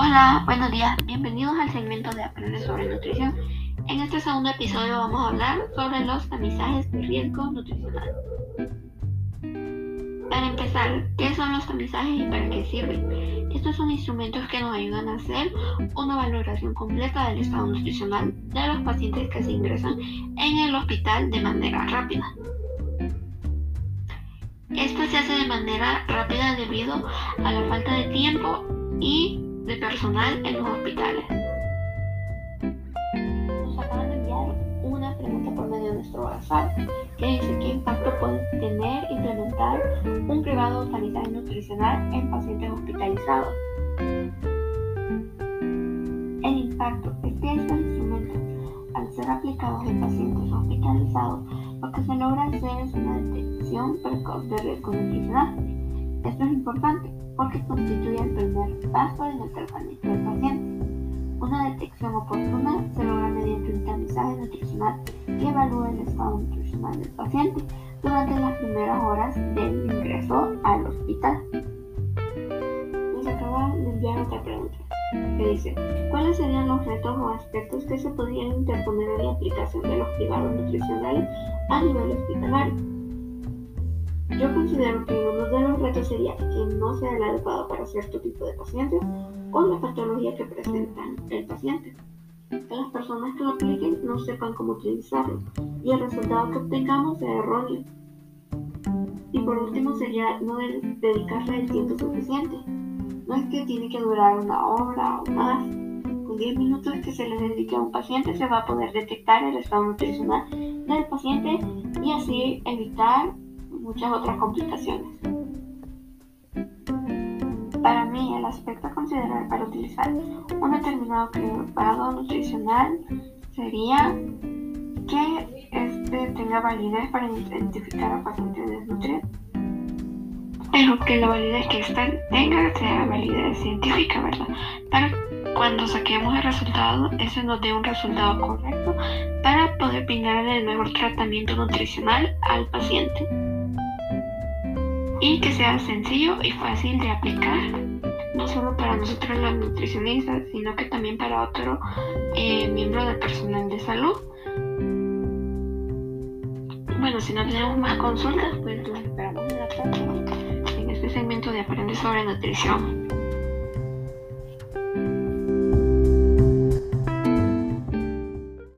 Hola, buenos días, bienvenidos al segmento de Aprender sobre Nutrición. En este segundo episodio vamos a hablar sobre los tamizajes de riesgo nutricional. Para empezar, ¿qué son los tamizajes y para qué sirven? Estos son instrumentos que nos ayudan a hacer una valoración completa del estado nutricional de los pacientes que se ingresan en el hospital de manera rápida. Esto se hace de manera rápida debido a la falta de tiempo y de personal en los hospitales. Nos acaban de enviar una pregunta por medio de nuestro WhatsApp que dice qué impacto puede tener implementar un privado sanitario nutricional en pacientes hospitalizados. El impacto es que estos instrumentos, al ser aplicados en pacientes hospitalizados, lo que se logra hacer es una detección precoz de riesgo nutricional. Esto es importante porque constituye el primer paso en el tratamiento del paciente. Una detección oportuna se logra mediante un tamizaje nutricional que evalúa el estado nutricional del paciente durante las primeras horas del ingreso al hospital. Nos acaba de enviar otra pregunta que dice, ¿cuáles serían los retos o aspectos que se podrían interponer en la aplicación de los privados nutricionales a nivel hospitalario? Yo considero que uno de los retos sería que no sea el adecuado para cierto tipo de pacientes o la patología que presentan el paciente. Que las personas que lo apliquen no sepan cómo utilizarlo y el resultado que obtengamos sea erróneo. Y por último sería no dedicarle el tiempo suficiente. No es que tiene que durar una hora o más. Con 10 minutos que se le dedique a un paciente se va a poder detectar el estado nutricional del paciente y así evitar muchas otras complicaciones. Para mí, el aspecto a considerar para utilizar un determinado cribado nutricional sería que este tenga validez para identificar a pacientes desnutridos, pero que la validez que éste tenga sea validez científica, ¿verdad? Para cuando saquemos el resultado, ese nos dé un resultado correcto para poder brindarle el mejor tratamiento nutricional al paciente y que sea sencillo y fácil de aplicar, no solo para nosotros los nutricionistas, sino que también para otro eh, miembro del personal de salud. Bueno, si no tenemos más consultas, pues nos esperamos en la próxima, en este segmento de Aprende sobre Nutrición.